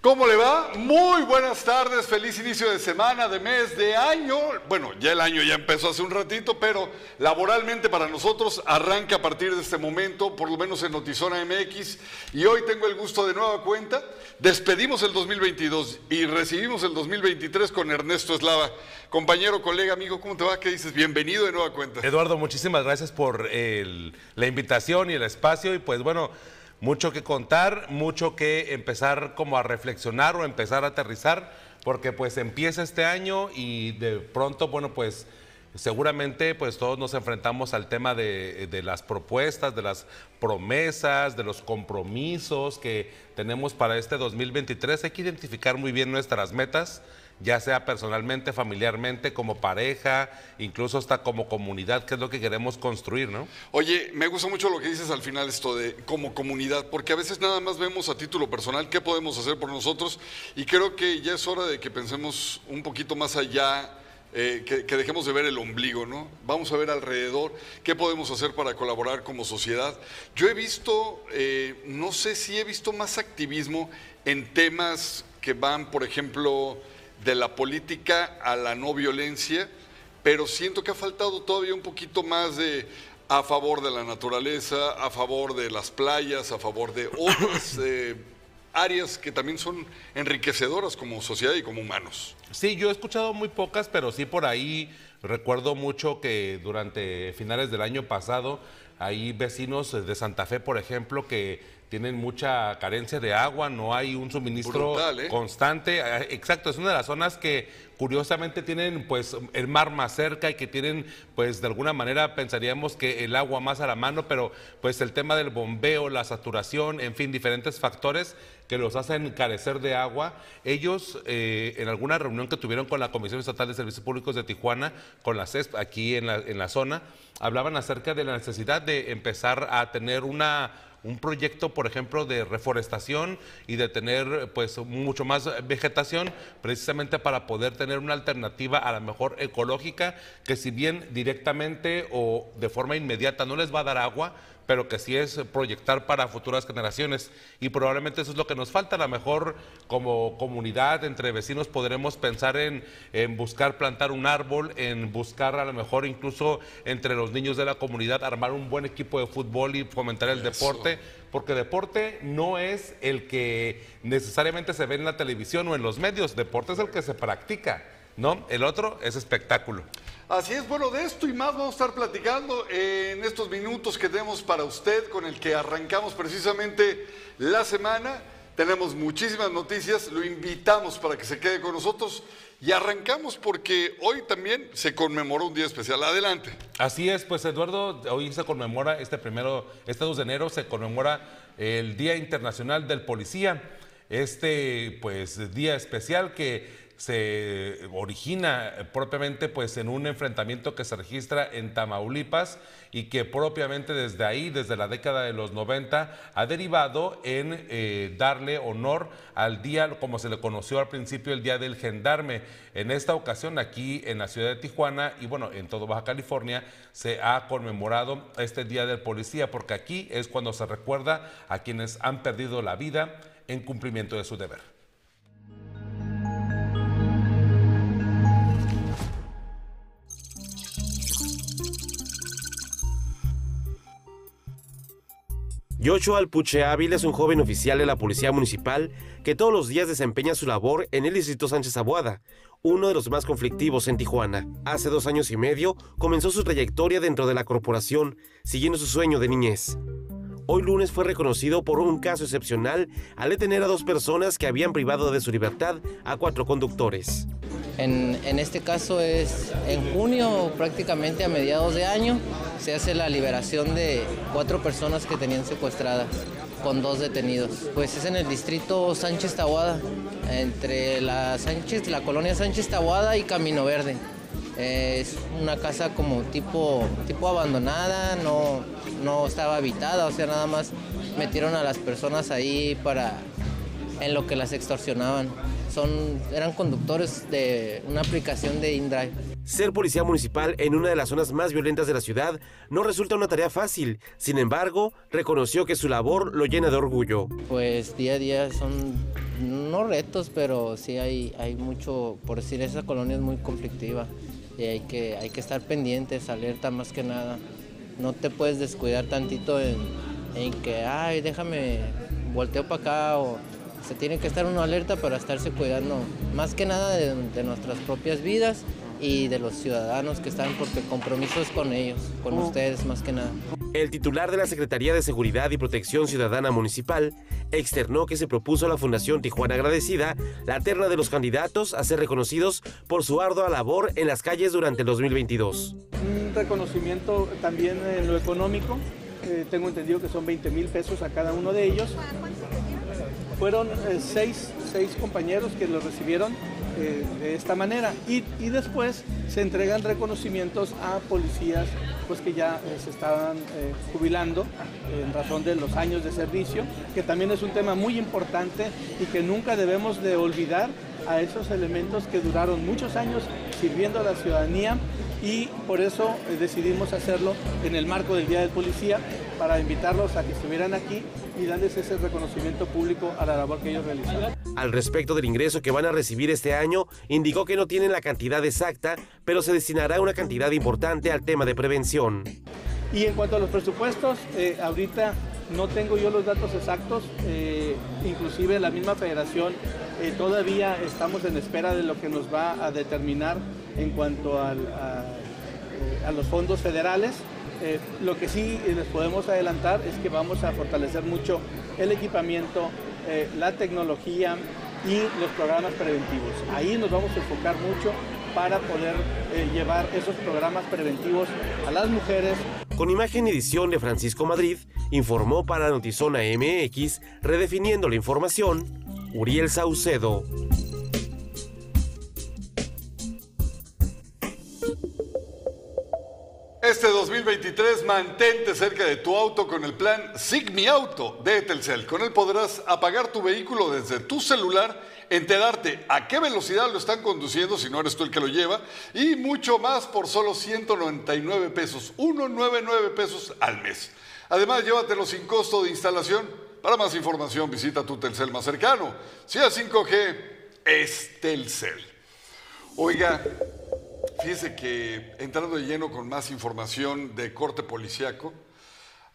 ¿Cómo le va? Muy buenas tardes, feliz inicio de semana, de mes, de año. Bueno, ya el año ya empezó hace un ratito, pero laboralmente para nosotros arranca a partir de este momento, por lo menos en Notizona MX. Y hoy tengo el gusto de nueva cuenta. Despedimos el 2022 y recibimos el 2023 con Ernesto Eslava. Compañero, colega, amigo, ¿cómo te va? ¿Qué dices? Bienvenido de nueva cuenta. Eduardo, muchísimas gracias por el- la invitación y el espacio. Y pues bueno, mucho que contar, mucho que empezar como a reflexionar o empezar a aterrizar, porque pues empieza este año y de pronto, bueno, pues seguramente pues todos nos enfrentamos al tema de, de las propuestas, de las promesas, de los compromisos que tenemos para este 2023. Hay que identificar muy bien nuestras metas ya sea personalmente, familiarmente, como pareja, incluso hasta como comunidad, que es lo que queremos construir, ¿no? Oye, me gusta mucho lo que dices al final esto de como comunidad, porque a veces nada más vemos a título personal qué podemos hacer por nosotros y creo que ya es hora de que pensemos un poquito más allá. eh, que, dejemos de ver el ombligo, ¿no? Vamos a ver alrededor qué podemos hacer para colaborar como sociedad. Yo he visto, eh, no sé si he visto más activismo en temas que van, por ejemplo, de la política a la no violencia, pero siento que ha faltado todavía un poquito más de a favor de la naturaleza, a favor de las playas, a favor de otras eh, áreas que también son enriquecedoras como sociedad y como humanos. Sí, yo he escuchado muy pocas, pero sí por ahí recuerdo mucho que durante finales del año pasado hay vecinos de Santa Fe, por ejemplo, que tienen mucha carencia de agua, no hay un suministro Brutal, ¿eh? constante. Ah, Exacto, es una de las zonas que curiosamente tienen pues el mar más cerca y que tienen pues de alguna manera pensaríamos que el agua más a la mano, pero pues el tema del bombeo, la saturación, en fin, diferentes factores que los hacen carecer de agua. Ellos, eh, en alguna reunión que tuvieron con la Comisión Estatal de Servicios Públicos de Tijuana, con la CESP, aquí en la, en la zona, hablaban acerca de la necesidad de empezar a tener una un proyecto, por ejemplo, de reforestación y de tener pues mucho más vegetación, precisamente para poder tener una alternativa a la mejor ecológica, que si bien directamente o de forma inmediata no les va a dar agua, pero que sí es proyectar para futuras generaciones. Y probablemente eso es lo que nos falta. A lo mejor como comunidad, entre vecinos, podremos pensar en, en buscar plantar un árbol, en buscar a lo mejor incluso entre los niños de la comunidad armar un buen equipo de fútbol y fomentar el deporte, porque deporte no es el que necesariamente se ve en la televisión o en los medios, deporte es el que se practica, ¿no? El otro es espectáculo. Así es, bueno, de esto y más vamos a estar platicando en estos minutos que tenemos para usted, con el que arrancamos precisamente la semana. Tenemos muchísimas noticias, lo invitamos para que se quede con nosotros y arrancamos porque hoy también se conmemoró un día especial. Adelante. Así es, pues Eduardo, hoy se conmemora este primero, este 2 de enero se conmemora el Día Internacional del Policía. Este pues día especial que se origina propiamente pues en un enfrentamiento que se registra en Tamaulipas y que propiamente desde ahí, desde la década de los 90, ha derivado en eh, darle honor al día, como se le conoció al principio, el Día del Gendarme. En esta ocasión, aquí en la ciudad de Tijuana y bueno, en todo Baja California, se ha conmemorado este Día del Policía, porque aquí es cuando se recuerda a quienes han perdido la vida en cumplimiento de su deber. Joshua Alpuche Ávila es un joven oficial de la Policía Municipal que todos los días desempeña su labor en el Distrito Sánchez Abuada, uno de los más conflictivos en Tijuana. Hace dos años y medio comenzó su trayectoria dentro de la corporación, siguiendo su sueño de niñez. Hoy lunes fue reconocido por un caso excepcional al detener a dos personas que habían privado de su libertad a cuatro conductores. En, este caso es en junio, prácticamente a mediados de año, se hace la liberación de cuatro personas que tenían secuestradas con dos detenidos. Pues es en el distrito Sánchez Tahuada, entre la, la colonia Sánchez Tahuada y Camino Verde. Es una casa como tipo, tipo abandonada, no, no estaba habitada, o sea, nada más metieron a las personas ahí para en lo que las extorsionaban. Son, eran conductores de una aplicación de InDrive. Ser policía municipal en una de las zonas más violentas de la ciudad no resulta una tarea fácil. Sin embargo, reconoció que su labor lo llena de orgullo. Pues día a día son no retos, pero sí hay, hay mucho, por decir, esa colonia es muy conflictiva y hay que, hay que estar pendientes, alerta más que nada. No te puedes descuidar tantito en, en que, ay, déjame, volteo para acá o se tiene que estar uno alerta para estarse cuidando más que nada de, de nuestras propias vidas y de los ciudadanos que están porque compromiso es con ellos, con ustedes más que nada. El titular de la Secretaría de Seguridad y Protección Ciudadana Municipal externó que se propuso a la Fundación Tijuana Agradecida la terna de los candidatos a ser reconocidos por su ardua labor en las calles durante el 2022. Un reconocimiento también en lo económico, eh, tengo entendido que son 20 mil pesos a cada uno de ellos. Fueron eh, seis, seis compañeros que lo recibieron eh, de esta manera. Y, y, después se entregan reconocimientos a policías pues, que ya eh, se estaban eh, jubilando en razón de los años de servicio, que también es un tema muy importante y que nunca debemos de olvidar a esos elementos que duraron muchos años sirviendo a la ciudadanía y por eso decidimos hacerlo en el marco del Día del Policía para invitarlos a que estuvieran aquí y darles ese reconocimiento público a la labor que ellos realizaron. Al respecto del ingreso que van a recibir este año, indicó que no tienen la cantidad exacta, pero se destinará una cantidad importante al tema de prevención. Y en cuanto a los presupuestos, eh, ahorita no tengo yo los datos exactos, eh, inclusive la misma federación eh, todavía estamos en espera de lo que nos va a determinar en cuanto al, a, los fondos federales. Lo que sí les podemos adelantar es que vamos a fortalecer mucho el equipamiento, eh, la tecnología y los programas preventivos. Ahí nos vamos a enfocar mucho para poder eh, llevar esos programas preventivos a las mujeres. Con imagen y edición de Francisco Madrid, informó para Notizona MX, redefiniendo la información, Uriel Saucedo. Este 2023 mantente cerca de tu auto con el plan Sigmi Auto de Telcel. Con él podrás apagar tu vehículo desde tu celular, enterarte a qué velocidad lo están conduciendo si no eres tú el que lo lleva y mucho más por solo 199 pesos, 199 pesos al mes. Además, llévatelo sin costo de instalación. Para más información visita tu Telcel más cercano. Si es 5G, es Telcel. Oiga, Fíjese que entrando de lleno con más información de corte policiaco,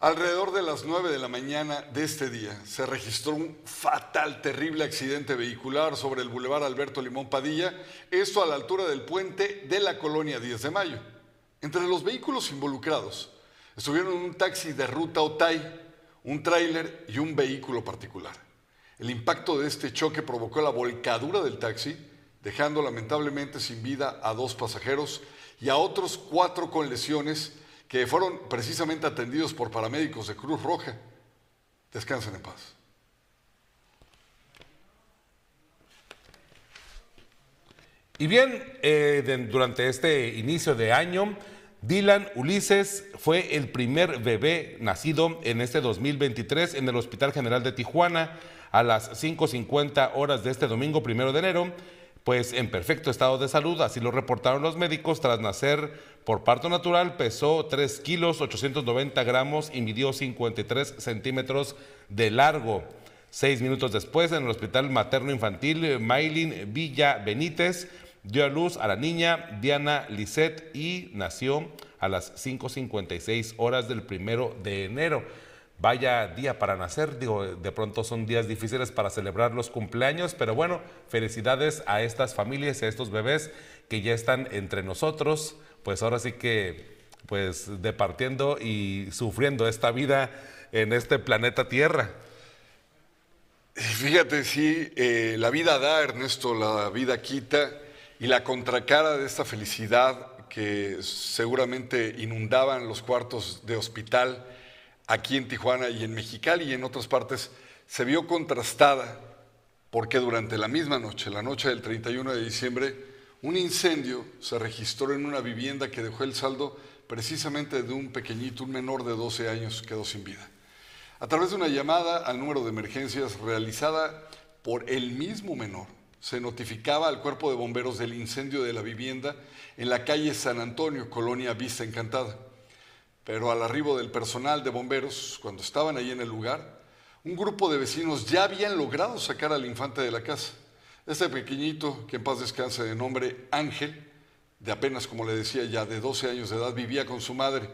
alrededor de las 9 de la mañana de este día se registró un fatal, terrible accidente vehicular sobre el Boulevard Alberto Limón Padilla, esto a la altura del puente de la colonia 10 de Mayo. Entre los vehículos involucrados estuvieron un taxi de ruta Otay, un tráiler y un vehículo particular. El impacto de este choque provocó la volcadura del taxi, dejando lamentablemente sin vida a dos pasajeros y a otros cuatro con lesiones que fueron precisamente atendidos por paramédicos de Cruz Roja. Descansen en paz. Y bien, eh, durante este inicio de año, Dylan Ulises fue el primer bebé nacido en este 2023 en el Hospital General de Tijuana a las 5.50 horas de este domingo primero de enero, pues en perfecto estado de salud, así lo reportaron los médicos, tras nacer por parto natural, pesó 3 kilos 890 gramos y midió 53 centímetros de largo. Seis minutos después, en el Hospital Materno Infantil eh, Maylin Villa Benítez, dio a luz a la niña Diana Lisset y nació a las 5.56 horas del primero de enero. Vaya día para nacer, digo, de pronto son días difíciles para celebrar los cumpleaños, pero bueno, felicidades a estas familias a estos bebés que ya están entre nosotros, pues ahora sí que, pues departiendo y sufriendo esta vida en este planeta Tierra. Fíjate, sí, eh, la vida da, Ernesto, la vida quita, y la contracara de esta felicidad que seguramente inundaban los cuartos de hospital aquí en Tijuana y en Mexicali y en otras partes, se vio contrastada porque durante la misma noche, la noche del 31 de diciembre, un incendio se registró en una vivienda que dejó el saldo precisamente de un pequeñito, un menor de 12 años, quedó sin vida. A través de una llamada al número de emergencias realizada por el mismo menor, se notificaba al cuerpo de bomberos del incendio de la vivienda en la calle San Antonio, colonia Vista Encantada. Pero al arribo del personal de bomberos, cuando estaban ahí en el lugar, un grupo de vecinos ya habían logrado sacar al infante de la casa. Este pequeñito, que en paz descanse de nombre Ángel, de apenas, como le decía, ya de 12 años de edad, vivía con su madre.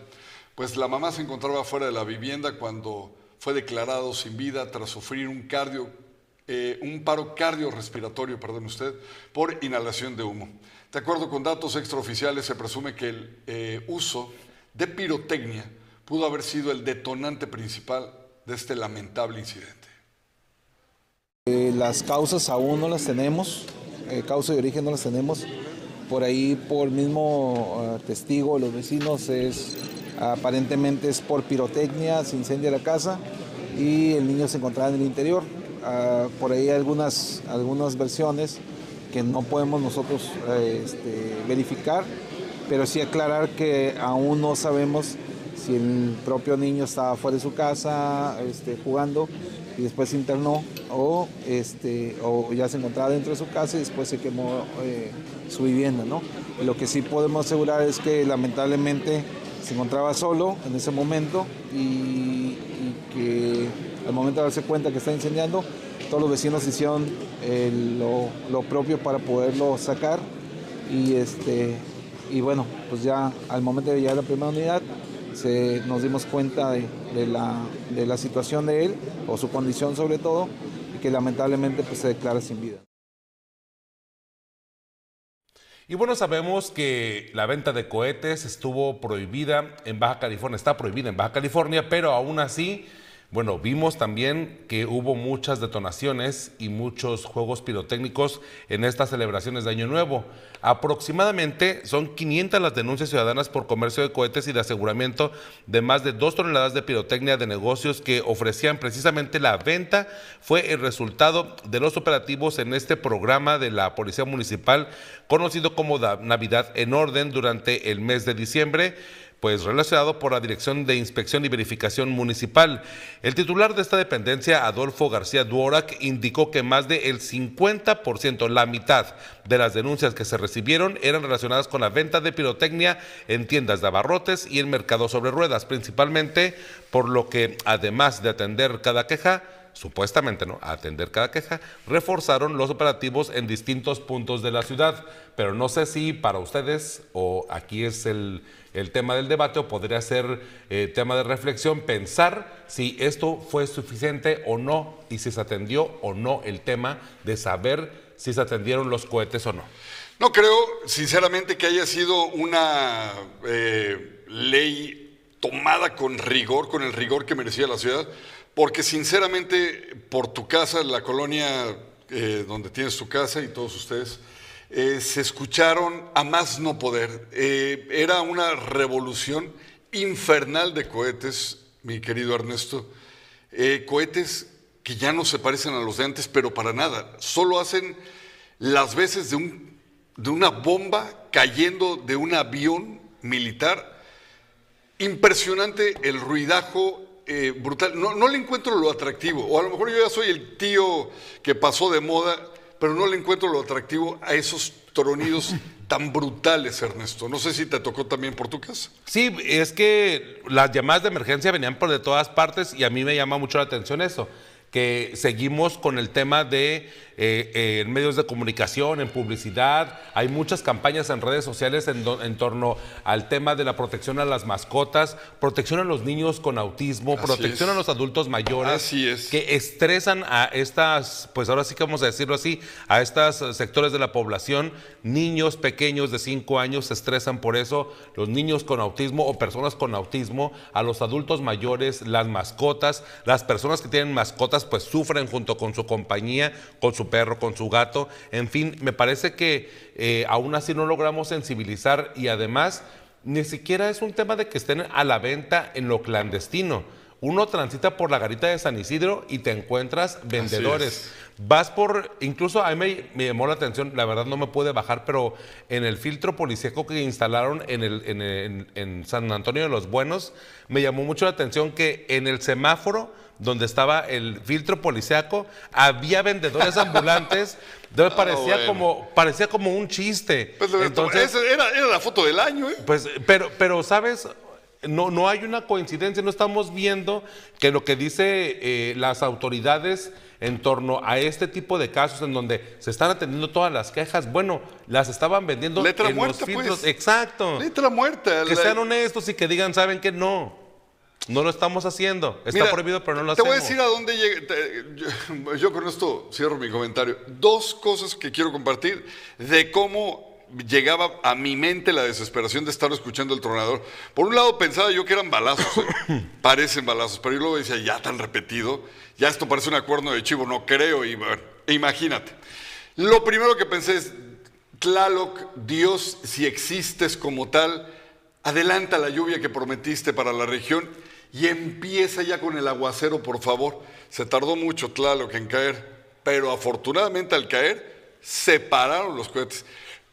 Pues la mamá se encontraba fuera de la vivienda cuando fue declarado sin vida tras sufrir un cardio, eh, un paro cardiorrespiratorio, perdón usted, por inhalación de humo. De acuerdo con datos extraoficiales, se presume que el eh, uso de pirotecnia pudo haber sido el detonante principal de este lamentable incidente. Eh, las causas aún no las tenemos, causa de origen no las tenemos. Por ahí, por mismo testigo de los vecinos, es aparentemente es por pirotecnia, se incendia la casa y el niño se encontraba en el interior. Ah, por ahí algunas, algunas versiones que no podemos nosotros eh, este, verificar, pero sí aclarar que aún no sabemos si el propio niño estaba fuera de su casa este, jugando y después se internó o, este, o ya se encontraba dentro de su casa y después se quemó eh, su vivienda. ¿no? Lo que sí podemos asegurar es que lamentablemente se encontraba solo en ese momento y, que al momento de darse cuenta que está incendiando, todos los vecinos hicieron lo, propio para poderlo sacar y, este, y bueno, pues ya al momento de llegar a la primera unidad se, nos dimos cuenta de, la, de la situación de él o su condición sobre todo y que lamentablemente pues, se declara sin vida. Y bueno, sabemos que la venta de cohetes estuvo prohibida en Baja California, está prohibida en Baja California, pero aún así bueno, vimos también que hubo muchas detonaciones y muchos juegos pirotécnicos en estas celebraciones de Año Nuevo. Aproximadamente son 500 las denuncias ciudadanas por comercio de cohetes y de aseguramiento de más de dos toneladas de pirotecnia de negocios que ofrecían precisamente la venta. Fue el resultado de los operativos en este programa de la Policía Municipal, conocido como Navidad en Orden, durante el mes de diciembre pues relacionado por la Dirección de Inspección y Verificación Municipal. El titular de esta dependencia, Adolfo García Duorac, indicó que más del 50%, la mitad de las denuncias que se recibieron eran relacionadas con la venta de pirotecnia en tiendas de abarrotes y en mercados sobre ruedas, principalmente por lo que, además de atender cada queja, supuestamente, ¿no? A atender cada queja, reforzaron los operativos en distintos puntos de la ciudad. Pero no sé si para ustedes, o aquí es el, tema del debate, o podría ser eh, tema de reflexión, pensar si esto fue suficiente o no, y si se atendió o no el tema de saber si se atendieron los cohetes o no. No creo, sinceramente, que haya sido una eh, ley tomada con rigor, con el rigor que merecía la ciudad porque sinceramente por tu casa, la colonia eh, donde tienes tu casa y todos ustedes, eh, se escucharon a más no poder. Eh, era una revolución infernal de cohetes, mi querido Ernesto. cohetes que ya no se parecen a los de antes, pero para nada. Solo hacen las veces de, un, de una bomba cayendo de un avión militar. Impresionante el ruidajo eh, brutal. No, no le encuentro lo atractivo. O a lo mejor yo ya soy el tío que pasó de moda, pero no le encuentro lo atractivo a esos tronidos tan brutales, Ernesto. No sé si te tocó también por tu casa. Sí, es que las llamadas de emergencia venían por de todas partes y a mí me llama mucho la atención eso, que seguimos con el tema de eh, eh, en medios de comunicación, en publicidad. Hay muchas campañas en redes sociales en, torno al tema de la protección a las mascotas, protección a los niños con autismo, protección a los adultos mayores que estresan a estas, pues ahora sí que vamos a decirlo así, a estos sectores de la población. Niños pequeños de 5 años se estresan por eso, los niños con autismo o personas con autismo, a los adultos mayores, las mascotas, las personas que tienen mascotas pues sufren junto con su compañía, con su perro, con su gato, en fin, me parece que eh, aún así no logramos sensibilizar y además ni siquiera es un tema de que estén a la venta en lo clandestino. Uno transita por la garita de San Isidro y te encuentras vendedores. Vas por, incluso a mí me, llamó la atención, la verdad no me puede bajar, pero en el filtro policíaco que instalaron en, el, en, en San Antonio de los Buenos, me llamó mucho la atención que en el semáforo donde estaba el filtro policiaco, había vendedores ambulantes, ah, parecía, como, parecía como un chiste. Pues, Entonces, era, la foto del año, ¿eh? Pues, pero, pero, ¿sabes? no, no hay una coincidencia, no estamos viendo que lo que dice eh, las autoridades en torno a este tipo de casos en donde se están atendiendo todas las quejas, bueno, las estaban vendiendo Letra en muerta, los filtros. pues. Exacto. Letra muerta. Que La- sean honestos y que digan, ¿saben que No, no lo estamos haciendo. Está Mira, prohibido, pero no lo te hacemos. voy a decir a dónde llega. te- yo, yo con esto cierro mi comentario. Dos cosas que quiero compartir de cómo llegaba a mi mente la desesperación de estar escuchando el tronador. Por un lado pensaba yo que eran balazos, ¿eh? parecen balazos, pero yo luego decía, ya tan repetido, ya esto parece un acuerdo de chivo, no creo, y bueno, imagínate. Lo primero que pensé es, Tlaloc, Dios, si existes como tal, adelanta la lluvia que prometiste para la región y empieza ya con el aguacero, por favor. Se tardó mucho Tlaloc en caer, pero afortunadamente al caer se pararon los cohetes.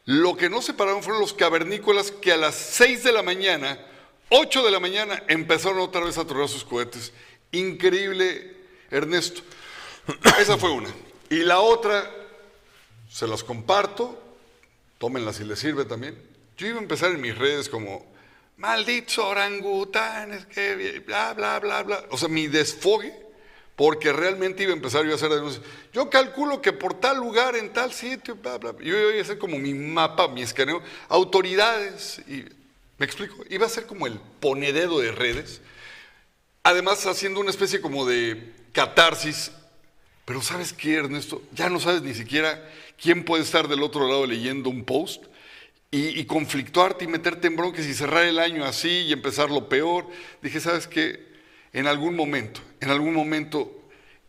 Lo que no se pararon fueron los cavernícolas que a las 6 de la mañana, 8 de la mañana, empezaron otra vez a tronar sus cohetes. Increíble, Ernesto. Esa fue una. Y la otra, se las comparto, tómenla si les sirve también. Yo iba a empezar en mis redes como, malditos orangutanes, que bla, bla, bla, bla. O sea, mi desfogue, porque realmente iba a empezar yo a hacer denuncias. Yo calculo que por tal lugar, en tal sitio, bla, bla. Yo iba a hacer como mi mapa, mi escaneo, autoridades, y, ¿me explico? Iba a ser como el ponededo de redes. Además, haciendo una especie como de catarsis pero ¿sabes qué, Ernesto? Ya no sabes ni siquiera quién puede estar del otro lado leyendo un post y, y conflictuarte y meterte en bronques y cerrar el año así y empezar lo peor. Dije, ¿sabes qué? En algún momento, en algún momento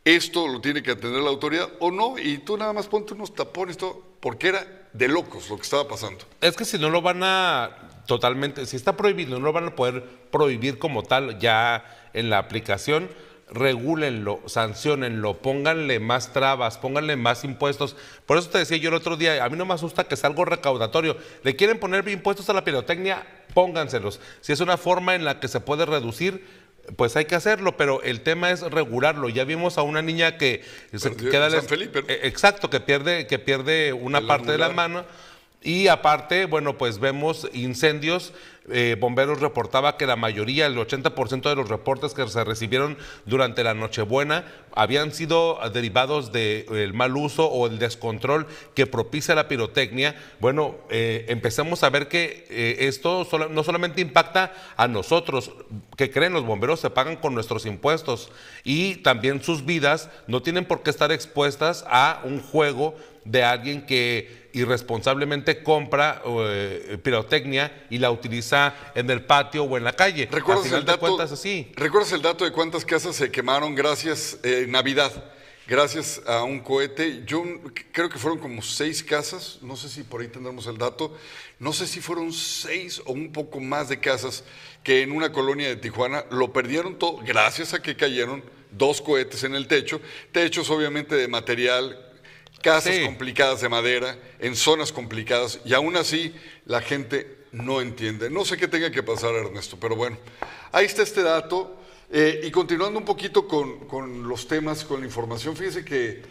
esto lo tiene que atender la autoridad o no y tú nada más ponte unos tapones, todo, porque era de locos lo que estaba pasando. Es que si no lo van a totalmente, si está prohibido, no lo van a poder prohibir como tal ya en la aplicación, regúlenlo, sancionenlo, pónganle más trabas, pónganle más impuestos. Por eso te decía yo el otro día, a mí no me asusta que sea algo recaudatorio. ¿Le quieren poner impuestos a la pirotecnia? Pónganselos. Si es una forma en la que se puede reducir, pues hay que hacerlo, pero el tema es regularlo. Ya vimos a una niña que se queda San Felipe, ¿no? eh, Exacto, que pierde, que pierde una El parte de la mano. Y aparte, bueno, pues vemos incendios. Eh, bomberos reportaba que la mayoría, el 80% de los reportes que se recibieron durante la Nochebuena habían sido derivados del mal uso o el descontrol que propicia la pirotecnia. Bueno, eh, empecemos a ver que eh, esto no solamente impacta a nosotros, que creen los bomberos se pagan con nuestros impuestos y también sus vidas no tienen por qué estar expuestas a un juego de alguien que irresponsablemente compra eh, pirotecnia y la utiliza en el patio o en la calle. ¿Recuerdas Al final el de dato? cuentas, así. ¿Recuerdas el dato de cuántas casas se quemaron gracias eh, Navidad? Gracias a un cohete. Yo creo que fueron como seis casas. No sé si por ahí tendremos el dato. No sé si fueron seis o un poco más de casas que en una colonia de Tijuana lo perdieron todo gracias a que cayeron dos cohetes en el techo. Techos obviamente de material, casas Sí. complicadas de madera, en zonas complicadas, y aún así la gente no entiende. No sé qué tenga que pasar, Ernesto, pero bueno, ahí está este dato. Eh, y continuando un poquito con, con los temas, con la información, fíjese que,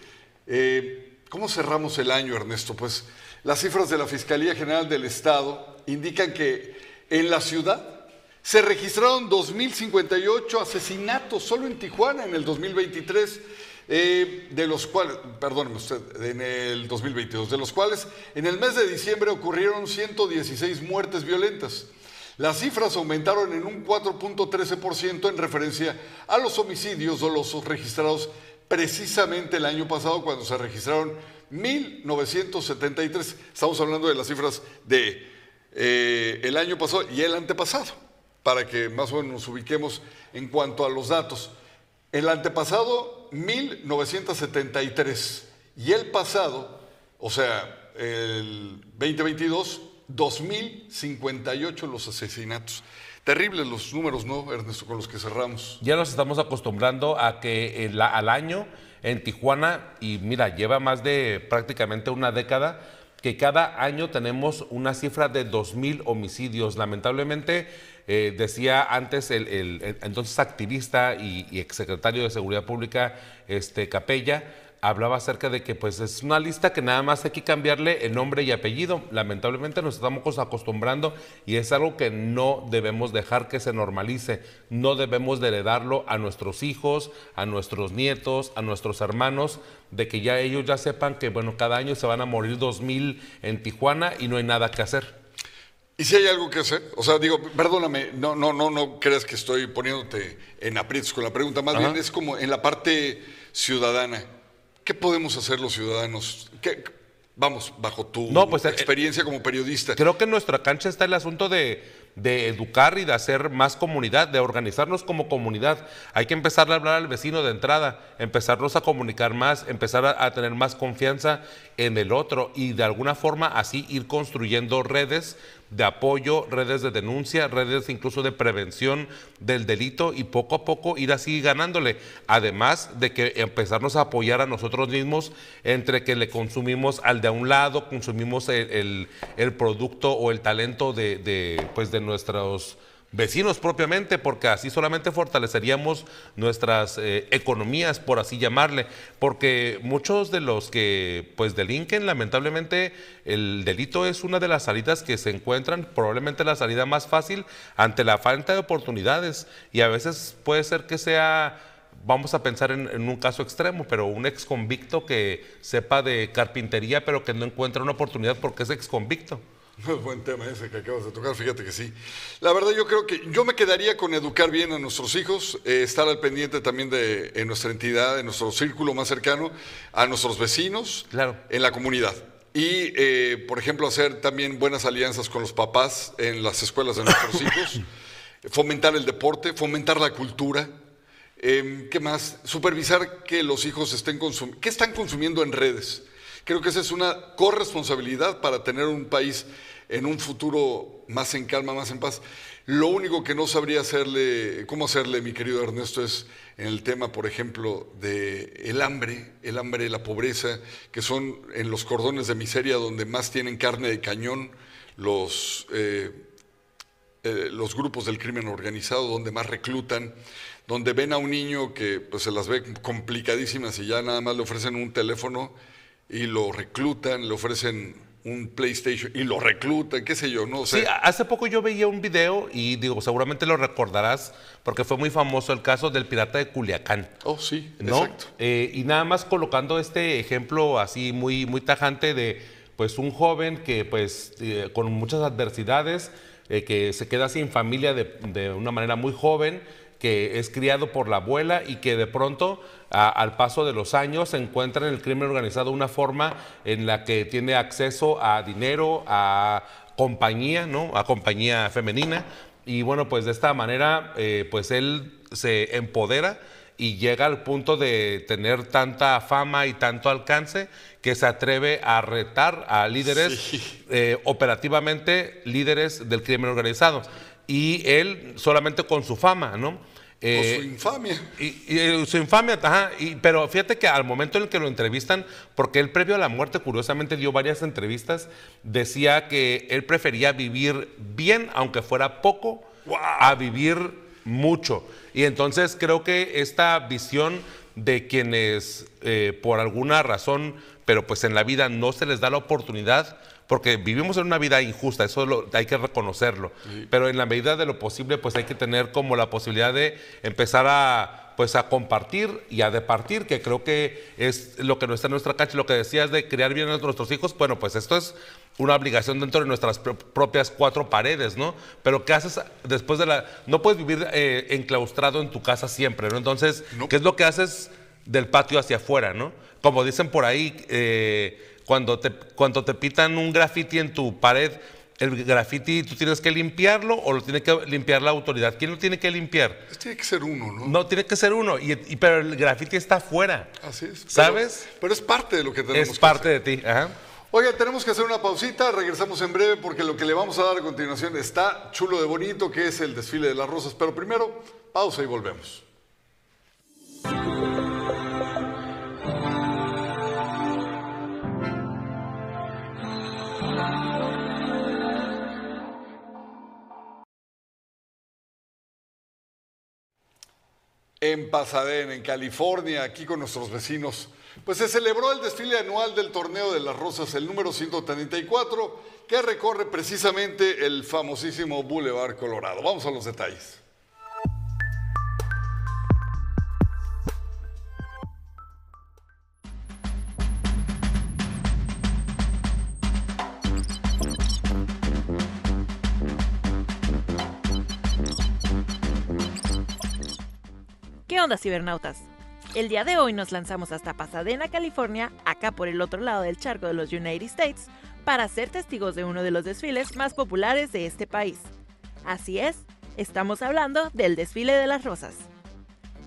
eh, ¿cómo cerramos el año, Ernesto? Pues las cifras de la Fiscalía General del Estado indican que en la ciudad se registraron 2.058 asesinatos solo en Tijuana en el 2023, eh, de los cuales, perdóneme usted, en el 2022, de los cuales en el mes de diciembre ocurrieron 116 muertes violentas. Las cifras aumentaron en un 4.13% en referencia a los homicidios dolosos registrados precisamente el año pasado cuando se registraron 1.973. Estamos hablando de las cifras de eh, el año pasado y el antepasado, para que más o menos nos ubiquemos en cuanto a los datos. El antepasado, 1973. Y el pasado, o sea, el 2022, 2058 los asesinatos. Terribles los números, ¿no, Ernesto, con los que cerramos? Ya nos estamos acostumbrando a que el- al año en Tijuana, y mira, lleva más de prácticamente una década, que cada año tenemos una cifra de 2.000 homicidios. Lamentablemente, eh, decía antes el, entonces activista y, y exsecretario de Seguridad Pública, este, Capella, hablaba acerca de que pues es una lista que nada más hay que cambiarle el nombre y apellido. Lamentablemente nos estamos acostumbrando y es algo que no debemos dejar que se normalice. No debemos de heredarlo a nuestros hijos, a nuestros nietos, a nuestros hermanos, de que ya ellos ya sepan que bueno, cada año se van a morir 2000 en Tijuana y no hay nada que hacer. ¿Y si hay algo que hacer? O sea, digo, perdóname, no, no, no, no creas que estoy poniéndote en aprietos con la pregunta, más bien es como en la parte ciudadana. ¿Qué podemos hacer los ciudadanos? ¿Qué, vamos, bajo tu pues, eh, experiencia como periodista. Creo que en nuestra cancha está el asunto de, de, educar y de hacer más comunidad, de organizarnos como comunidad. Hay que empezar a hablar al vecino de entrada, empezarnos a comunicar más, empezar a tener más confianza en el otro y de alguna forma así ir construyendo redes de apoyo, redes de denuncia, redes incluso de prevención del delito y poco a poco ir así ganándole. Además de que empezarnos a apoyar a nosotros mismos entre que le consumimos al de un lado, consumimos el, producto o el talento de, de, pues de nuestros vecinos propiamente, porque así solamente fortaleceríamos nuestras eh, economías, por así llamarle, porque muchos de los que pues delinquen, lamentablemente el delito es una de las salidas que se encuentran, probablemente la salida más fácil ante la falta de oportunidades y a veces puede ser que sea vamos a pensar en, en, un caso extremo, pero un ex convicto que sepa de carpintería, pero que no encuentra una oportunidad porque es ex convicto. Buen tema ese que acabas de tocar, fíjate que sí. La verdad yo creo que yo me quedaría con educar bien a nuestros hijos, eh, estar al pendiente también de en nuestra entidad, en nuestro círculo más cercano, a nuestros vecinos, claro. en la comunidad. Y, eh, por ejemplo, hacer también buenas alianzas con los papás en las escuelas de nuestros hijos, fomentar el deporte, fomentar la cultura. Em, ¿Qué más? Supervisar que los hijos estén consumiendo. ¿Qué están consumiendo en redes? Creo que esa es una corresponsabilidad para tener un país en un futuro más en calma, más en paz. Lo único que no sabría hacerle, cómo hacerle, mi querido Ernesto, es en el tema, por ejemplo, de el hambre, el hambre, la pobreza, que son en los cordones de miseria donde más tienen carne de cañón los, eh, eh, los grupos del crimen organizado, donde más reclutan, donde ven a un niño que pues, se las ve complicadísimas y ya nada más le ofrecen un teléfono y lo reclutan, le ofrecen un PlayStation y lo reclutan, qué sé yo, no sé. Sí, hace poco yo veía un video y digo, seguramente lo recordarás porque fue muy famoso el caso del pirata de Culiacán. Oh, sí, ¿no? exacto. Eh, y nada más colocando este ejemplo así muy, muy tajante de pues un joven que pues eh, con muchas adversidades, eh, que se queda sin familia de, de una manera muy joven, que es criado por la abuela y que de pronto al paso de los años se encuentra en el crimen organizado una forma en la que tiene acceso a dinero, a compañía, ¿no? A compañía femenina. Y bueno, pues de esta manera, eh, pues él se empodera y llega al punto de tener tanta fama y tanto alcance que se atreve a retar a líderes, eh, operativamente líderes del crimen organizado y él solamente con su fama, ¿no? Eh, su infamia. Y, eh, su infamia, ajá. Y, pero fíjate que al momento en el que lo entrevistan, porque él previo a la muerte, curiosamente dio varias entrevistas, decía que él prefería vivir bien, aunque fuera poco, a vivir mucho. Y entonces creo que esta visión de quienes eh, por alguna razón, pero pues en la vida no se les da la oportunidad, porque vivimos en una vida injusta, eso hay que reconocerlo, pero en la medida de lo posible pues hay que tener como la posibilidad de empezar a pues a compartir y a departir, que creo que es lo que no está en nuestra cancha, lo que decías de criar bien a nuestros hijos, bueno, pues esto es una obligación dentro de nuestras propias cuatro paredes, ¿no? Pero ¿qué haces después de la... No puedes vivir eh, enclaustrado en tu casa siempre, ¿no? Entonces, ¿qué es lo que haces del patio hacia afuera, ¿no? Como dicen por ahí, eh, cuando te, cuando te pitan un graffiti en tu pared, el graffiti tú tienes que limpiarlo o lo tiene que limpiar la autoridad. ¿Quién lo tiene que limpiar? Pues tiene que ser uno, ¿no? No, tiene que ser uno, y, pero el graffiti está afuera. Así es. ¿Sabes? Pero, es parte de lo que tenemos Es parte de ti, ajá. Oiga, tenemos que hacer una pausita, regresamos en breve porque lo que le vamos a dar a continuación está chulo de bonito, que es el desfile de las rosas. Pero primero, pausa y volvemos. En Pasadena, en California, aquí con nuestros vecinos. Pues se celebró el desfile anual del Torneo de las Rosas, el número 134, que recorre precisamente el famosísimo Boulevard Colorado. Vamos a los detalles. Onda, cibernautas? El día de hoy nos lanzamos hasta Pasadena, California, acá por el otro lado del charco de los United States, para ser testigos de uno de los desfiles más populares de este país. Así es, estamos hablando del desfile de las rosas.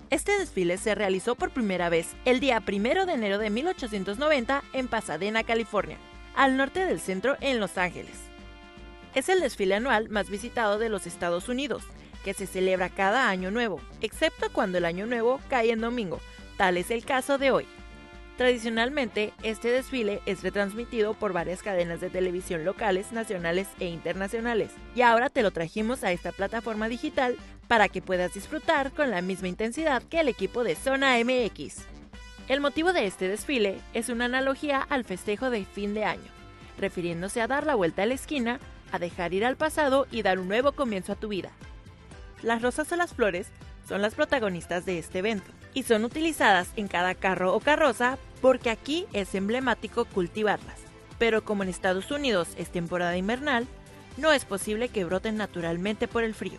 Este desfile se realizó por primera vez el día 1 de enero de 1890 en Pasadena, California, al norte del centro en Los Ángeles. Es el desfile anual más visitado de los Estados Unidos que se celebra cada año nuevo, excepto cuando el año nuevo cae en domingo. Tal es el caso de hoy. Tradicionalmente, este desfile es retransmitido por varias cadenas de televisión locales, nacionales e internacionales, y ahora te lo trajimos a esta plataforma digital para que puedas disfrutar con la misma intensidad que el equipo de Zona MX. El motivo de este desfile es una analogía al festejo de fin de año, refiriéndose a dar la vuelta a la esquina, a dejar ir al pasado y dar un nuevo comienzo a tu vida. Las rosas o las flores son las protagonistas de este evento y son utilizadas en cada carro o carroza porque aquí es emblemático cultivarlas. Pero como en Estados Unidos es temporada invernal, no es posible que broten naturalmente por el frío.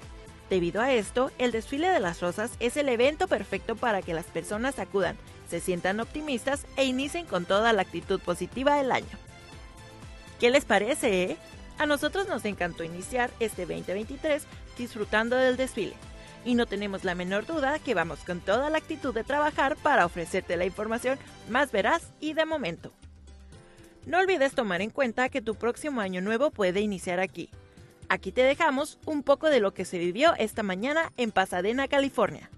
Debido a esto, el desfile de las rosas es el evento perfecto para que las personas acudan, se sientan optimistas e inicien con toda la actitud positiva del año. ¿Qué les parece, eh? A nosotros nos encantó iniciar este 2023 disfrutando del desfile y no tenemos la menor duda que vamos con toda la actitud de trabajar para ofrecerte la información más veraz y de momento. No olvides tomar en cuenta que tu próximo año nuevo puede iniciar aquí. Aquí te dejamos un poco de lo que se vivió esta mañana en Pasadena, California.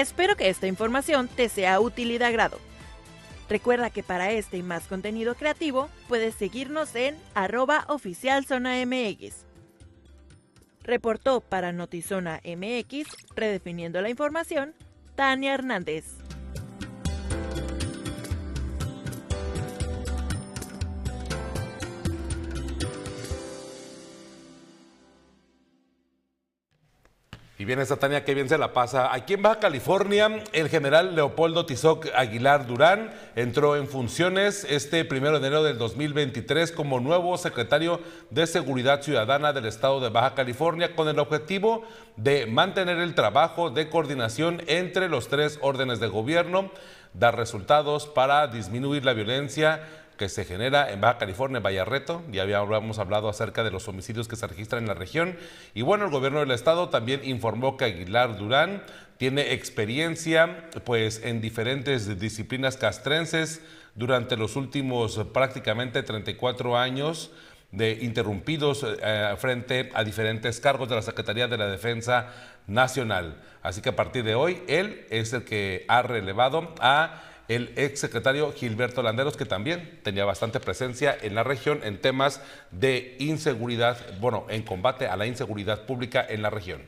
Espero que esta información te sea útil y de agrado. Recuerda que para este y más contenido creativo puedes seguirnos en arroba MX. Reportó para Notizona MX, redefiniendo la información, Tania Hernández. Y bien, esta Tania, qué bien se la pasa. Aquí en Baja California, el general Leopoldo Tizoc Aguilar Durán entró en funciones este primero de enero del 2023 como nuevo secretario de Seguridad Ciudadana del Estado de Baja California con el objetivo de mantener el trabajo de coordinación entre los tres órdenes de gobierno, dar resultados para disminuir la violencia que se genera en Baja California, Vallarreto. Ya habíamos hablado acerca de los homicidios que se registran en la región. Y bueno, el gobierno del estado también informó que Aguilar Durán tiene experiencia pues, en diferentes disciplinas castrenses durante los últimos prácticamente 34 años de interrumpidos eh, frente a diferentes cargos de la Secretaría de la Defensa Nacional. Así que a partir de hoy, él es el que ha relevado a el exsecretario Gilberto Landeros, que también tenía bastante presencia en la región en temas de inseguridad, bueno, en combate a la inseguridad pública en la región.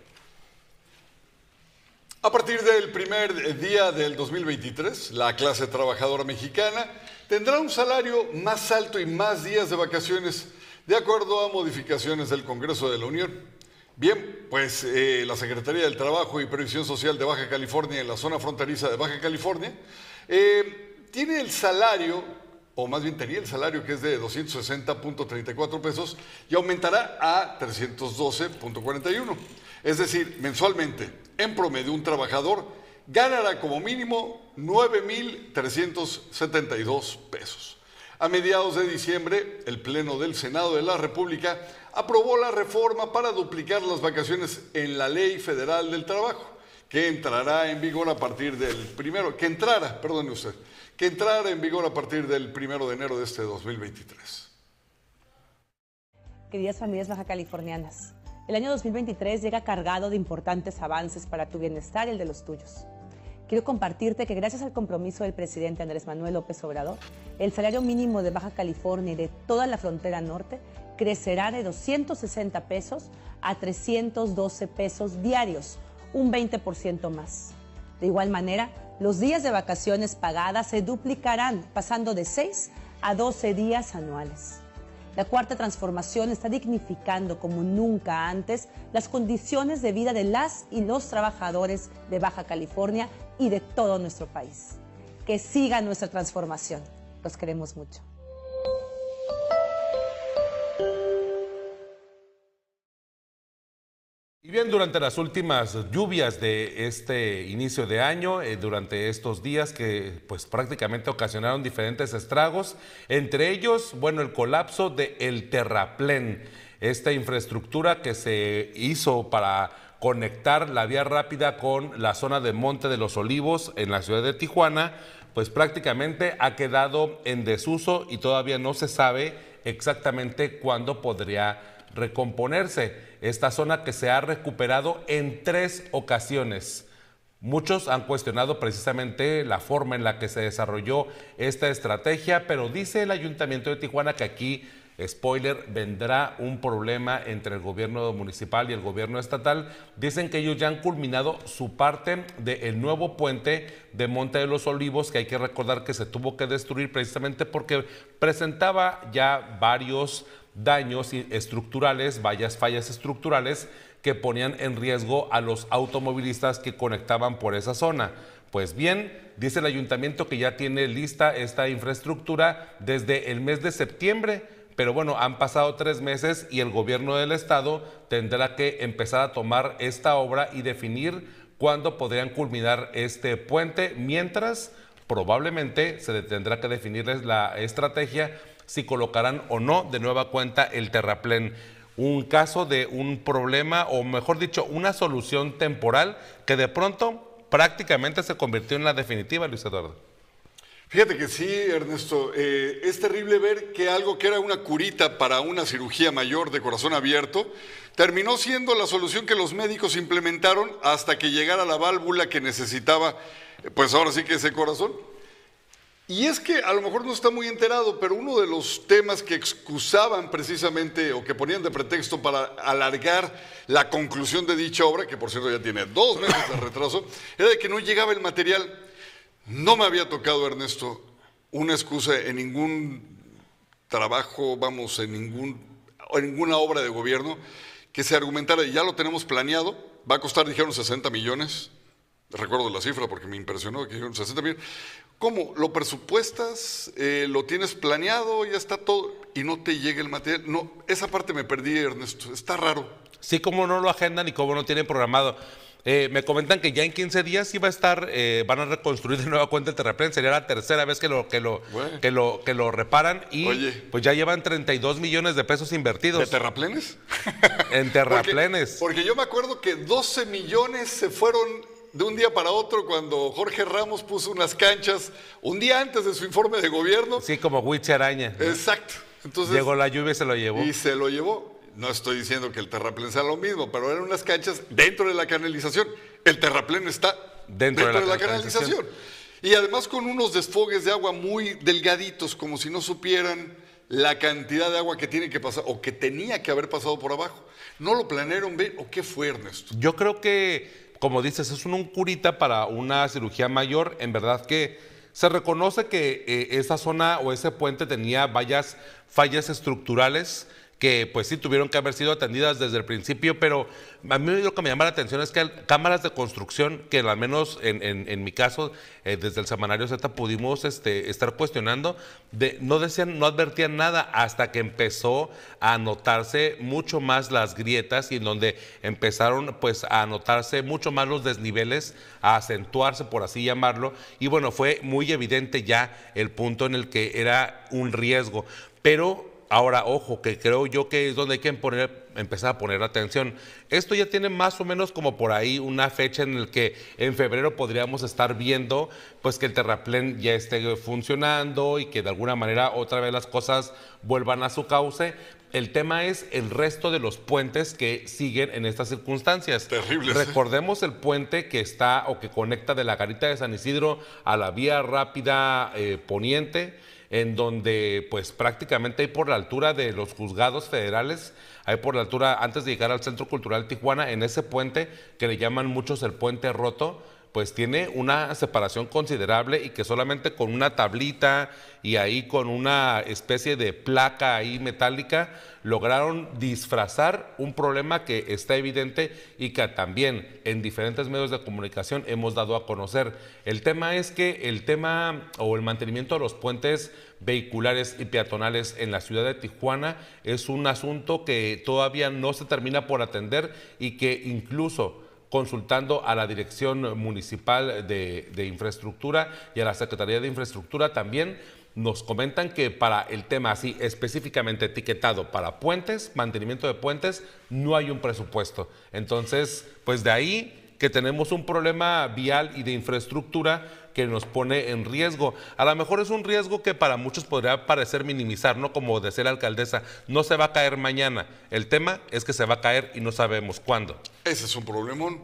A partir del primer día del 2023, la clase trabajadora mexicana tendrá un salario más alto y más días de vacaciones, de acuerdo a modificaciones del Congreso de la Unión. Bien, pues eh, la Secretaría del Trabajo y Previsión Social de Baja California en la zona fronteriza de Baja California eh, tiene el salario, o más bien tenía el salario que es de 260.34 pesos y aumentará a 312.41. Es decir, mensualmente, en promedio, un trabajador ganará como mínimo 9.372 pesos. A mediados de diciembre, el Pleno del Senado de la República aprobó la reforma para duplicar las vacaciones en la Ley Federal del Trabajo, que entrará en vigor a partir del primero, que entrara, perdone usted, que entrara en vigor a partir del primero de enero de este 2023. Queridas familias baja californianas, el año 2023 llega cargado de importantes avances para tu bienestar y el de los tuyos. Quiero compartirte que gracias al compromiso del presidente Andrés Manuel López Obrador, el salario mínimo de Baja California y de toda la frontera norte crecerá de 260 pesos a 312 pesos diarios, un 20% más. De igual manera, los días de vacaciones pagadas se duplicarán, pasando de 6 a 12 días anuales. La cuarta transformación está dignificando como nunca antes las condiciones de vida de las y los trabajadores de Baja California y de todo nuestro país. Que siga nuestra transformación. Los queremos mucho. Y bien, durante las últimas lluvias de este inicio de año, eh, durante estos días que pues prácticamente ocasionaron diferentes estragos, entre ellos, bueno, el colapso de el terraplén, esta infraestructura que se hizo para conectar la vía rápida con la zona de Monte de los Olivos en la ciudad de Tijuana, pues prácticamente ha quedado en desuso y todavía no se sabe exactamente cuándo podría recomponerse esta zona que se ha recuperado en tres ocasiones. Muchos han cuestionado precisamente la forma en la que se desarrolló esta estrategia, pero dice el Ayuntamiento de Tijuana que aquí, spoiler, vendrá un problema entre el gobierno municipal y el gobierno estatal. Dicen que ellos ya han culminado su parte del nuevo puente de Monte de los Olivos, que hay que recordar que se tuvo que destruir precisamente porque presentaba ya varios daños estructurales, varias fallas estructurales que ponían en riesgo a los automovilistas que conectaban por esa zona. Pues bien, dice el ayuntamiento que ya tiene lista esta infraestructura desde el mes de septiembre, pero bueno, han pasado tres meses y el gobierno del estado tendrá que empezar a tomar esta obra y definir cuándo podrían culminar este puente, mientras probablemente se tendrá que definirles la estrategia si colocarán o no de nueva cuenta el terraplén. Un caso de un problema, o mejor dicho, una solución temporal que de pronto prácticamente se convirtió en la definitiva, Luis Eduardo. Fíjate que sí, Ernesto, eh, es terrible ver que algo que era una curita para una cirugía mayor de corazón abierto, terminó siendo la solución que los médicos implementaron hasta que llegara la válvula que necesitaba, pues ahora sí que ese corazón. Y es que a lo mejor no está muy enterado, pero uno de los temas que excusaban precisamente o que ponían de pretexto para alargar la conclusión de dicha obra, que por cierto ya tiene dos meses de retraso, era de que no llegaba el material. No me había tocado, Ernesto, una excusa en ningún trabajo, vamos, en, ningún, en ninguna obra de gobierno que se argumentara, ya lo tenemos planeado, va a costar, dijeron, 60 millones, recuerdo la cifra porque me impresionó que dijeron 60 millones, ¿Cómo? ¿Lo presupuestas? Eh, ¿Lo tienes planeado? ¿Ya está todo? Y no te llega el material. No, esa parte me perdí, Ernesto. Está raro. Sí, como no lo agendan y cómo no tienen programado. Eh, me comentan que ya en 15 días iba a estar, eh, van a reconstruir de nueva cuenta el terraplén. Sería la tercera vez que lo, que lo, que lo, que lo reparan. Y pues ya llevan 32 millones de pesos invertidos. ¿De terraplenes? en terraplenes. porque yo me acuerdo que 12 millones se fueron de un día para otro cuando Jorge Ramos puso unas canchas un día antes de su informe de gobierno. Sí, como Huiche Araña. Exacto. Entonces, Llegó la lluvia y se lo llevó. Y se lo llevó. No estoy diciendo que el terraplén sea lo mismo, pero eran unas canchas dentro de la canalización. El terraplén está dentro, de, la, canalización. Y además con unos desfogues de agua muy delgaditos, como si no supieran la cantidad de agua que tiene que pasar o que tenía que haber pasado por abajo. ¿No lo planearon ver o qué fue, Ernesto? Yo creo que como dices, es un curita para una cirugía mayor. En verdad que se reconoce que eh, esa zona o ese puente tenía varias fallas estructurales que pues sí tuvieron que haber sido atendidas desde el principio, pero a mí lo que me llama la atención es que cámaras de construcción, que al menos en, mi caso, eh, desde el semanario Z pudimos este, estar cuestionando, no decían, no advertían nada hasta que empezó a notarse mucho más las grietas y en donde empezaron pues a notarse mucho más los desniveles, a acentuarse, por así llamarlo, y bueno, fue muy evidente ya el punto en el que era un riesgo. Pero Ahora, ojo, que creo yo que es donde hay que poner, empezar a poner atención. Esto ya tiene más o menos como por ahí una fecha en la que en febrero podríamos estar viendo pues que el terraplén ya esté funcionando y que de alguna manera otra vez las cosas vuelvan a su cauce. El tema es el resto de los puentes que siguen en estas circunstancias. Terrible. Recordemos el puente que está o que conecta de la garita de San Isidro a la vía rápida eh, poniente en donde pues prácticamente hay por la altura de los juzgados federales, hay por la altura, antes de llegar al Centro Cultural Tijuana, en ese puente que le llaman muchos el puente roto, pues tiene una separación considerable y que solamente con una tablita y ahí con una especie de placa ahí metálica lograron disfrazar un problema que está evidente y que también en diferentes medios de comunicación hemos dado a conocer. El tema es que el tema o el mantenimiento de los puentes vehiculares y peatonales en la ciudad de Tijuana es un asunto que todavía no se termina por atender y que incluso consultando a la Dirección Municipal de, Infraestructura y a la Secretaría de Infraestructura también nos comentan que para el tema así específicamente etiquetado para puentes, mantenimiento de puentes, no hay un presupuesto. Entonces, pues de ahí que tenemos un problema vial y de infraestructura que nos pone en riesgo. A lo mejor es un riesgo que para muchos podría parecer minimizar, ¿no? Como decía la alcaldesa, no se va a caer mañana. El tema es que se va a caer y no sabemos cuándo. Ese es un problemón.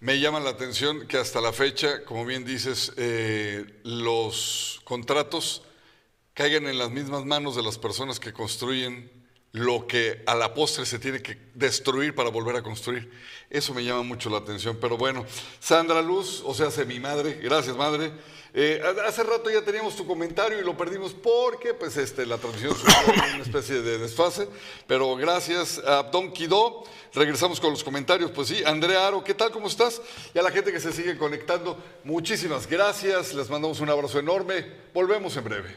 Me llama la atención que hasta la fecha, como bien dices, eh, los contratos caigan en las mismas manos de las personas que construyen lo que a la postre se tiene que destruir para volver a construir. Eso me llama mucho la atención. Pero bueno, Sandra Luz, o sea, mi madre, gracias madre. Eh, hace rato ya teníamos tu comentario y lo perdimos porque pues, este, la transmisión sufrió una especie de desfase. Pero gracias a Don. Regresamos con los comentarios. Pues sí, Andrea Aro, ¿qué tal? ¿Cómo estás? Y a la gente que se sigue conectando, muchísimas gracias. Les mandamos un abrazo enorme. Volvemos en breve.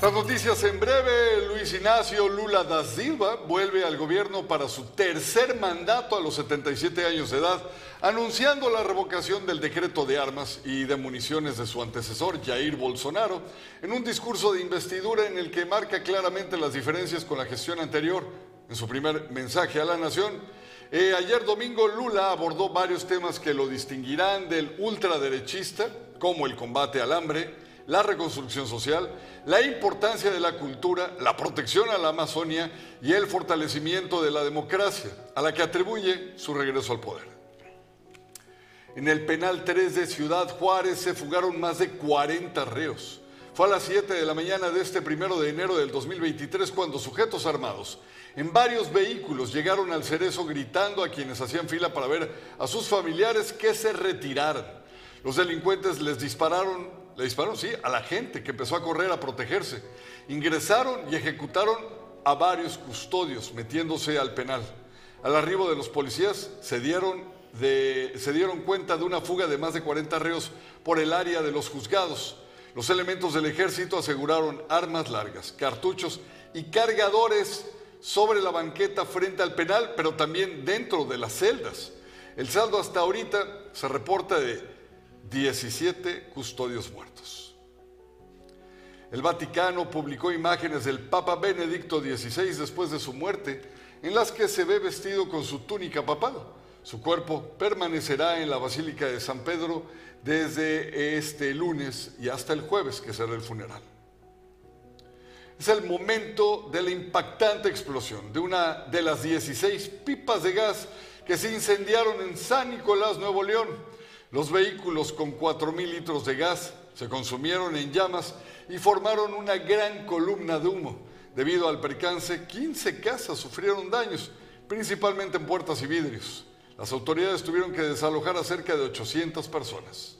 Las noticias en breve, Luis Ignacio Lula da Silva vuelve al gobierno para su tercer mandato a los 77 años de edad, anunciando la revocación del decreto de armas y de municiones de su antecesor, Jair Bolsonaro, en un discurso de investidura en el que marca claramente las diferencias con la gestión anterior. En su primer mensaje a la nación, eh, ayer domingo Lula abordó varios temas que lo distinguirán del ultraderechista, como el combate al hambre, la reconstrucción social, la importancia de la cultura, la protección a la Amazonia y el fortalecimiento de la democracia, a la que atribuye su regreso al poder. En el penal 3 de Ciudad Juárez se fugaron más de 40 reos. Fue a las 7 de la mañana de este primero de enero del 2023 cuando sujetos armados en varios vehículos llegaron al cerezo gritando a quienes hacían fila para ver a sus familiares que se retiraran. Los delincuentes les dispararon le dispararon, sí, a la gente que empezó a correr a protegerse. Ingresaron y ejecutaron a varios custodios metiéndose al penal. Al arribo de los policías se dieron, se dieron cuenta de una fuga de más de 40 reos por el área de los juzgados. Los elementos del ejército aseguraron armas largas, cartuchos y cargadores sobre la banqueta frente al penal, pero también dentro de las celdas. El saldo hasta ahorita se reporta de 17 custodios muertos. El Vaticano publicó imágenes del Papa Benedicto XVI después de su muerte, en las que se ve vestido con su túnica papal. Su cuerpo permanecerá en la Basílica de San Pedro desde este lunes y hasta el jueves, que será el funeral. Es el momento de la impactante explosión de una de las 16 pipas de gas que se incendiaron en San Nicolás, Nuevo León. Los vehículos con 4.000 litros de gas se consumieron en llamas y formaron una gran columna de humo. Debido al percance, 15 casas sufrieron daños, principalmente en puertas y vidrios. Las autoridades tuvieron que desalojar a cerca de 800 personas.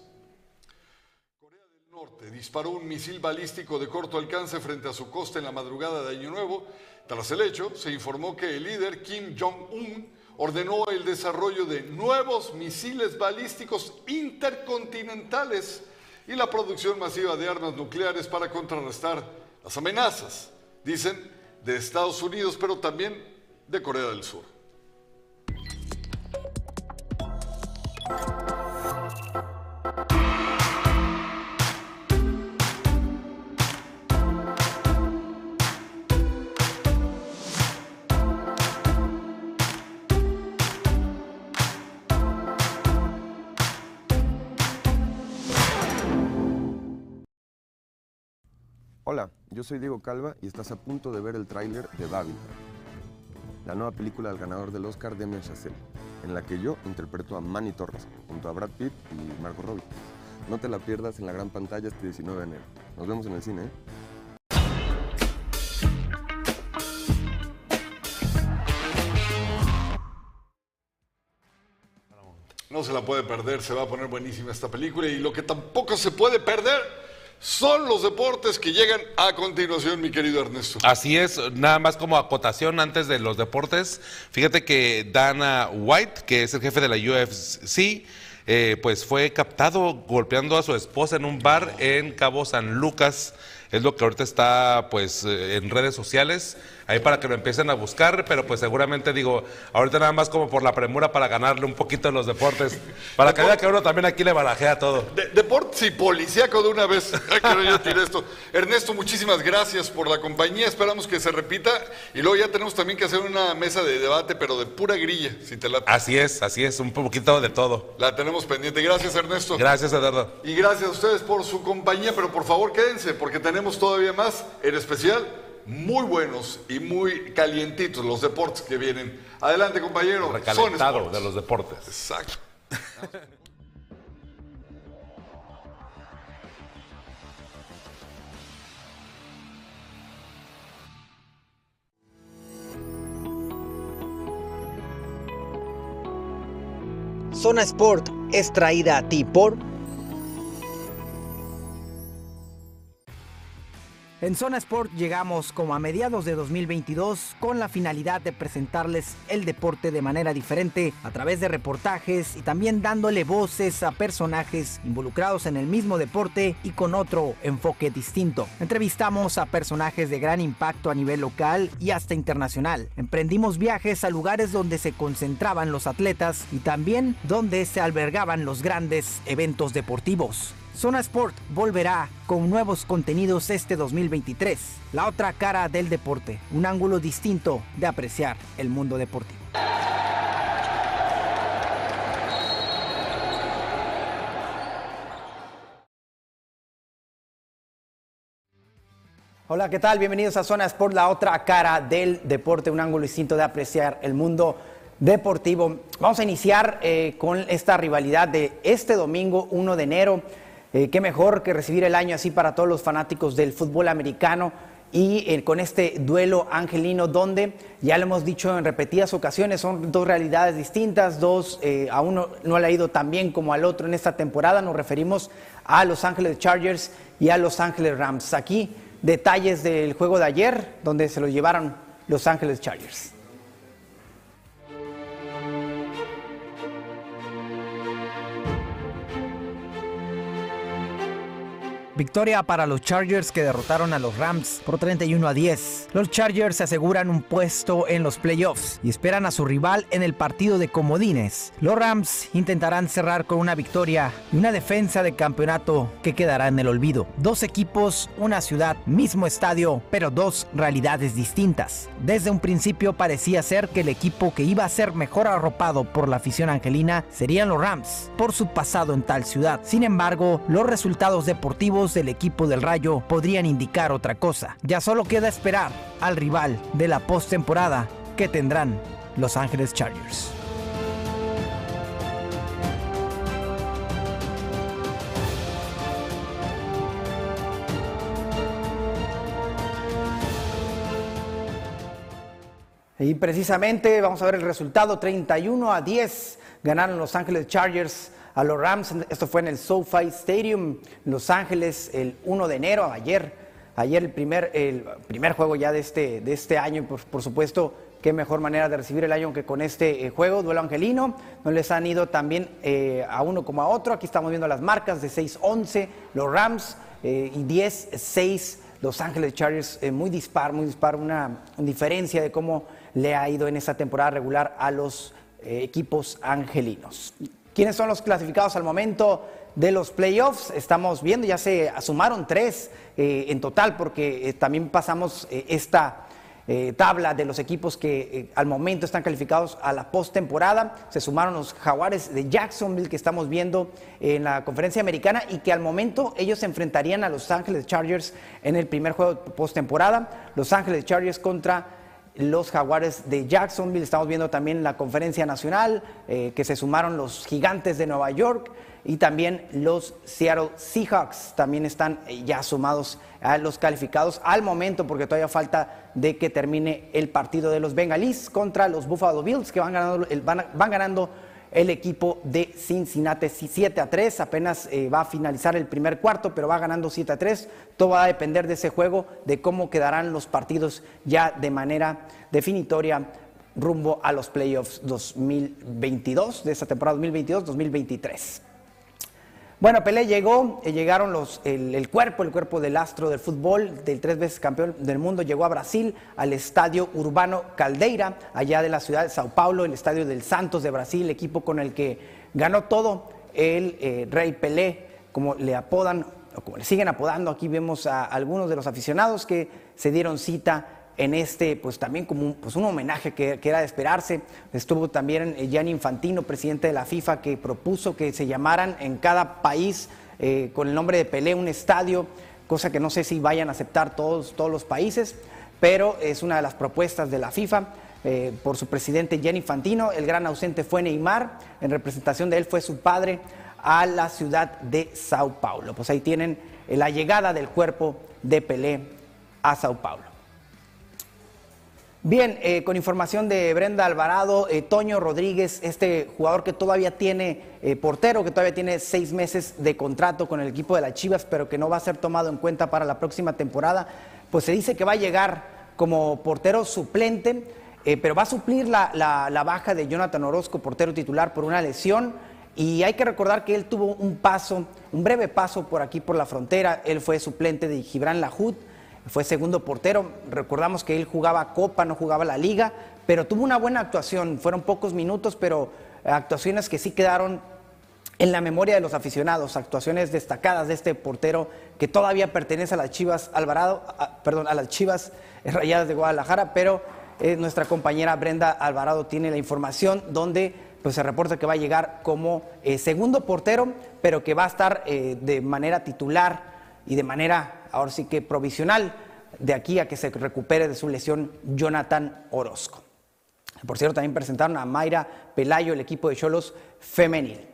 Corea del Norte disparó un misil balístico de corto alcance frente a su costa en la madrugada de Año Nuevo. Tras el hecho, se informó que el líder Kim Jong-un ordenó el desarrollo de nuevos misiles balísticos intercontinentales y la producción masiva de armas nucleares para contrarrestar las amenazas, dicen, de Estados Unidos, pero también de Corea del Sur. Yo soy Diego Calva y estás a punto de ver el tráiler de Babylon, la nueva película del ganador del Oscar Damien Chazelle, en la que yo interpreto a Manny Torres, junto a Brad Pitt y Marco Robbie. No te la pierdas en la gran pantalla este 19 de enero. Nos vemos en el cine, ¿eh? No se la puede perder, se va a poner buenísima esta película y lo que tampoco se puede perder son los deportes que llegan a continuación, mi querido Ernesto. Así es, nada más como acotación antes de los deportes. Fíjate que Dana White, que es el jefe de la UFC, eh, pues fue captado golpeando a su esposa en un bar en Cabo San Lucas. Es lo que ahorita está pues eh, en redes sociales ahí para que lo empiecen a buscar, pero pues seguramente digo, ahorita nada más como por la premura para ganarle un poquito en los deportes, para que vea que uno también aquí le barajea todo. De- deportes y policíaco de una vez. Ay, que no, yo tiré esto. Ernesto, muchísimas gracias por la compañía. Esperamos que se repita. Y luego ya tenemos también que hacer una mesa de debate, pero de pura grilla, si te la. Así es, así es, un poquito de todo. La tenemos pendiente. Gracias, Ernesto. Gracias, Eduardo. Y gracias a ustedes por su compañía, pero por favor quédense, porque tenemos todavía más, en especial, muy buenos y muy calientitos los deportes que vienen. Adelante, compañero. Son Recalentado Sports. de los deportes. Exacto. Zona Sport es traída a ti por En Zona Sport llegamos como a mediados de 2022 con la finalidad de presentarles el deporte de manera diferente a través de reportajes y también dándole voces a personajes involucrados en el mismo deporte y con otro enfoque distinto. Entrevistamos a personajes de gran impacto a nivel local y hasta internacional. Emprendimos viajes a lugares donde se concentraban los atletas y también donde se albergaban los grandes eventos deportivos. Zona Sport volverá con nuevos contenidos este 2023. La otra cara del deporte, un ángulo distinto de apreciar el mundo deportivo. Hola, ¿qué tal? Bienvenidos a Zona Sport, la otra cara del deporte, un ángulo distinto de apreciar el mundo deportivo. Vamos a iniciar eh, con esta rivalidad de este domingo, 1 de enero. Eh, qué mejor que recibir el año así para todos los fanáticos del fútbol americano y eh, con este duelo angelino donde, ya lo hemos dicho en repetidas ocasiones, son dos realidades distintas, dos, eh, a uno no le ha ido tan bien como al otro en esta temporada, nos referimos a Los Ángeles Chargers y a Los Ángeles Rams. Aquí detalles del juego de ayer, donde se lo llevaron Los Ángeles Chargers. Victoria para los Chargers que derrotaron a los Rams por 31 a 10. Los Chargers se aseguran un puesto en los playoffs y esperan a su rival en el partido de comodines. Los Rams intentarán cerrar con una victoria y una defensa de campeonato que quedará en el olvido. Dos equipos, una ciudad, mismo estadio, pero dos realidades distintas. Desde un principio parecía ser que el equipo que iba a ser mejor arropado por la afición angelina serían los Rams, por su pasado en tal ciudad. Sin embargo, los resultados deportivos del equipo del Rayo podrían indicar otra cosa. Ya solo queda esperar al rival de la postemporada que tendrán Los Ángeles Chargers. Y precisamente vamos a ver el resultado, 31 a 10 ganaron Los Ángeles Chargers a los Rams. Esto fue en el SoFi Stadium, Los Ángeles, el 1 de enero, ayer. Ayer el primer, el primer juego ya de este, de este año, por, por supuesto, qué mejor manera de recibir el año que con este eh, juego, duelo angelino. No les han ido también eh, a uno como a otro. Aquí estamos viendo las marcas de 6-11, los Rams, eh, y 10-6 Los Ángeles Chargers. Eh, muy dispar, muy dispar, una diferencia de cómo le ha ido en esta temporada regular a los equipos angelinos. ¿Quiénes son los clasificados al momento de los playoffs? Estamos viendo, ya se sumaron tres eh, en total, porque eh, también pasamos eh, esta tabla de los equipos que al momento están calificados a la postemporada. Se sumaron los Jaguares de Jacksonville que estamos viendo en la conferencia americana y que al momento ellos se enfrentarían a Los Ángeles Chargers en el primer juego postemporada. Los Ángeles Chargers contra los Jaguares de Jacksonville. Estamos viendo también la conferencia nacional, eh, que se sumaron los Gigantes de Nueva York y también los Seattle Seahawks. También están eh, ya sumados a los calificados al momento, porque todavía falta de que termine el partido de los Bengalís contra los Buffalo Bills, que van ganando, van, van ganando el equipo de Cincinnati 7 a 3. Apenas eh, va a finalizar el primer cuarto, pero va ganando 7 a 3. Todo va a depender de ese juego, de cómo quedarán los partidos ya de manera definitoria rumbo a los playoffs 2022, de esta temporada 2022-2023. Bueno, Pelé llegó, eh, llegaron los, el, cuerpo, el cuerpo del astro del fútbol, del tres veces campeón del mundo, llegó a Brasil, al estadio Urbano Caldeira, allá de la ciudad de Sao Paulo, el estadio del Santos de Brasil, equipo con el que ganó todo el eh, Rey Pelé, como le apodan, o como le siguen apodando, aquí vemos a algunos de los aficionados que se dieron cita en este, pues también como un, pues un homenaje que, que era de esperarse. Estuvo también eh, Gianni Infantino, presidente de la FIFA, que propuso que se llamaran en cada país eh, con el nombre de Pelé un estadio, cosa que no sé si vayan a aceptar todos, todos los países, pero es una de las propuestas de la FIFA. eh, por su presidente Gianni Infantino, el gran ausente fue Neymar, en representación de él fue su padre a la ciudad de Sao Paulo. Pues ahí tienen la llegada del cuerpo de Pelé a Sao Paulo. Bien, eh, con información de Brenda Alvarado, eh, Toño Rodríguez, este jugador que todavía tiene eh, portero, que todavía tiene seis meses de contrato con el equipo de las Chivas, pero que no va a ser tomado en cuenta para la próxima temporada, pues se dice que va a llegar como portero suplente, pero va a suplir la, la- baja de Jonathan Orozco, portero titular, por una lesión. Y hay que recordar que él tuvo un paso, un breve paso por aquí por la frontera. Él fue suplente de Gibran Lahoud, fue segundo portero. Recordamos que él jugaba Copa, no jugaba la Liga, pero tuvo una buena actuación. Fueron pocos minutos, pero actuaciones que sí quedaron en la memoria de los aficionados, actuaciones destacadas de este portero que todavía pertenece a las Chivas Alvarado, perdón, a las Chivas Rayadas de Guadalajara, pero eh, nuestra compañera Brenda Alvarado tiene la información donde pues se reporta que va a llegar como eh, segundo portero, pero que va a estar eh, de manera titular y de manera ahora sí que provisional de aquí a que se recupere de su lesión Jonathan Orozco. Por cierto, también presentaron a Mayra Pelayo, el equipo de Cholos femenil.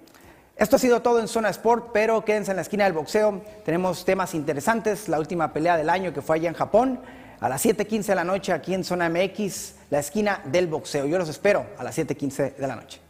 Esto ha sido todo en Zona Sport, pero quédense en la esquina del boxeo. Tenemos temas interesantes. La última pelea del año que fue allá en Japón. A las 7:15 de la noche aquí en Zona MX, la esquina del boxeo. Yo los espero a las 7:15 de la noche.